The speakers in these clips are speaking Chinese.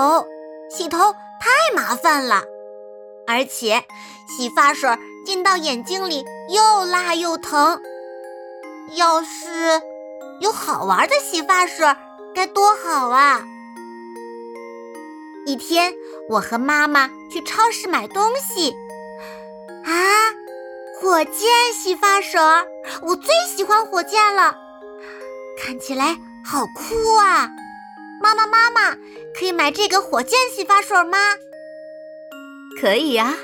头，洗头太麻烦了，而且洗发水进到眼睛里又辣又疼。要是有好玩的洗发水，该多好啊！一天，我和妈妈去超市买东西，啊，火箭洗发水，我最喜欢火箭了，看起来好酷啊！妈妈，妈妈，可以买这个火箭洗发水吗？可以呀。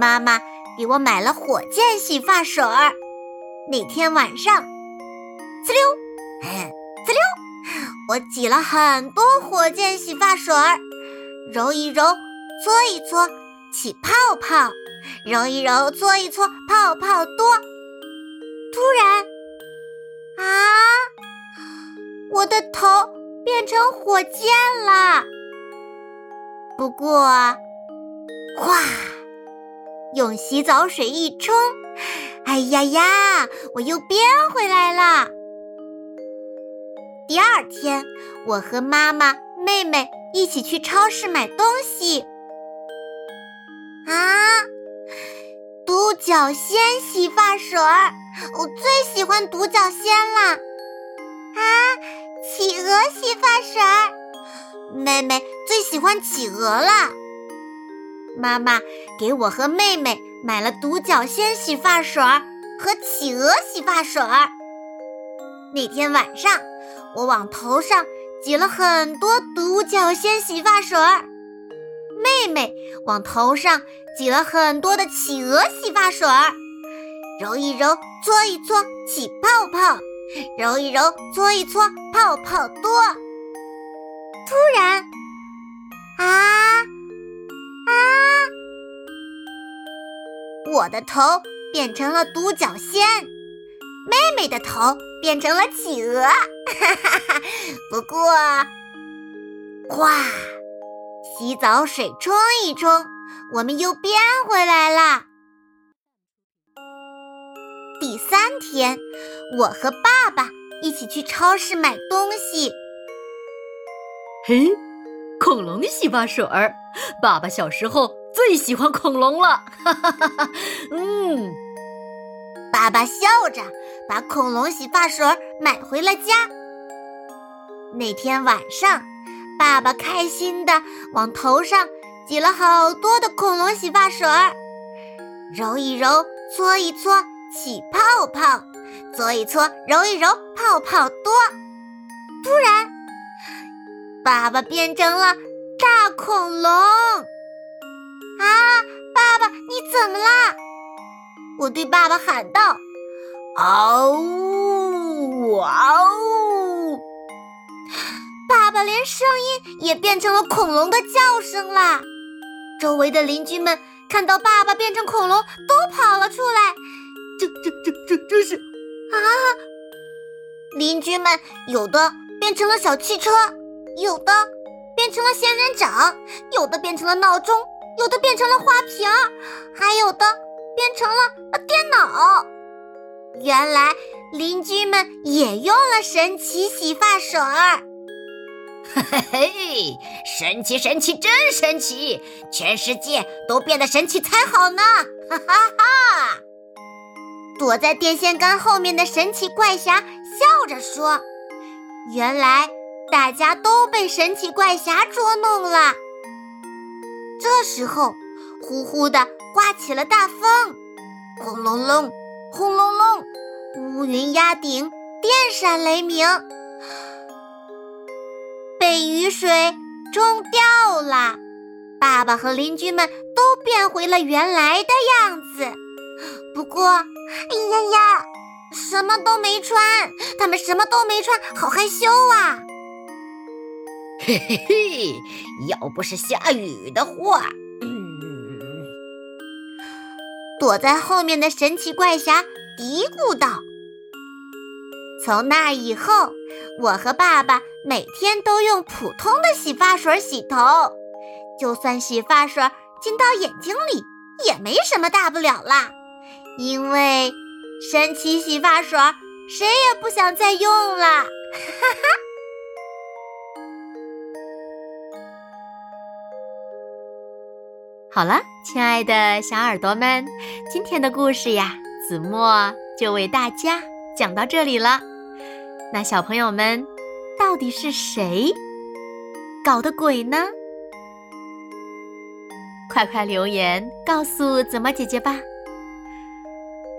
妈妈给我买了火箭洗发水。那天晚上，呲溜，呲溜，我挤了很多火箭洗发水儿，揉一揉，搓一搓，起泡泡；揉一揉，搓一搓，泡泡多。突然，啊，我的头。变成火箭了，不过，哗，用洗澡水一冲，哎呀呀，我又变回来了。第二天，我和妈妈、妹妹一起去超市买东西。啊，独角仙洗发水，我最喜欢独角仙了。企鹅洗发水儿，妹妹最喜欢企鹅了。妈妈给我和妹妹买了独角仙洗发水儿和企鹅洗发水儿。那天晚上，我往头上挤了很多独角仙洗发水儿，妹妹往头上挤了很多的企鹅洗发水儿，揉一揉，搓一搓，起泡泡。揉一揉，搓一搓，泡泡多。突然，啊啊！我的头变成了独角仙，妹妹的头变成了企鹅。哈哈哈！不过，哗，洗澡水冲一冲，我们又变回来了。天，我和爸爸一起去超市买东西。嘿，恐龙洗发水儿，爸爸小时候最喜欢恐龙了。哈哈哈哈嗯，爸爸笑着把恐龙洗发水买回了家。那天晚上，爸爸开心的往头上挤了好多的恐龙洗发水儿，揉一揉，搓一搓。起泡泡，搓一搓，揉一揉，泡泡多。突然，爸爸变成了大恐龙！啊，爸爸，你怎么啦？我对爸爸喊道：“嗷呜，嗷呜！”爸爸连声音也变成了恐龙的叫声啦。周围的邻居们看到爸爸变成恐龙，都跑邻居们有的变成了小汽车，有的变成了仙人掌，有的变成了闹钟，有的变成了花瓶，还有的变成了电脑。原来邻居们也用了神奇洗发水儿。嘿嘿嘿，神奇神奇真神奇，全世界都变得神奇才好呢！哈哈哈。躲在电线杆后面的神奇怪侠笑着说：“原来大家都被神奇怪侠捉弄了。”这时候，呼呼的刮起了大风，轰隆隆，轰隆隆，乌云压顶，电闪雷鸣，被雨水冲掉了。爸爸和邻居们都变回了原来的样子。不过，哎呀呀，什么都没穿，他们什么都没穿，好害羞啊！嘿嘿嘿，要不是下雨的话，躲在后面的神奇怪侠嘀咕道。从那以后，我和爸爸每天都用普通的洗发水洗头，就算洗发水进到眼睛里，也没什么大不了啦。因为神奇洗发水，谁也不想再用了。哈哈！好了，亲爱的小耳朵们，今天的故事呀，子墨就为大家讲到这里了。那小朋友们，到底是谁搞的鬼呢？快快留言告诉子墨姐姐吧。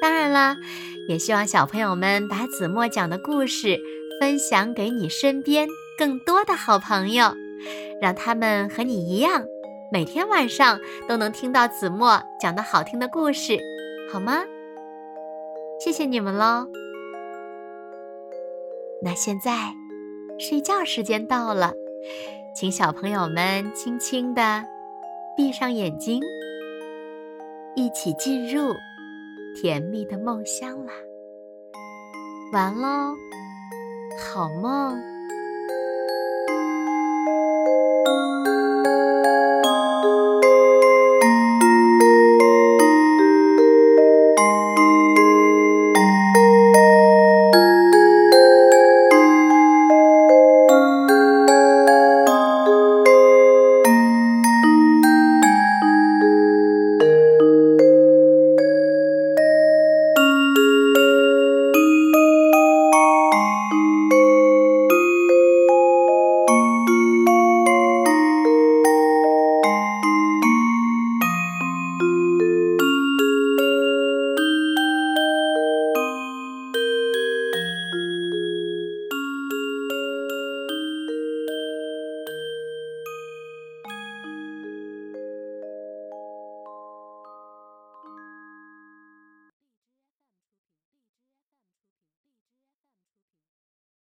当然了，也希望小朋友们把子墨讲的故事分享给你身边更多的好朋友，让他们和你一样，每天晚上都能听到子墨讲的好听的故事，好吗？谢谢你们喽。那现在，睡觉时间到了，请小朋友们轻轻地闭上眼睛，一起进入甜蜜的梦乡啦。完喽，好梦。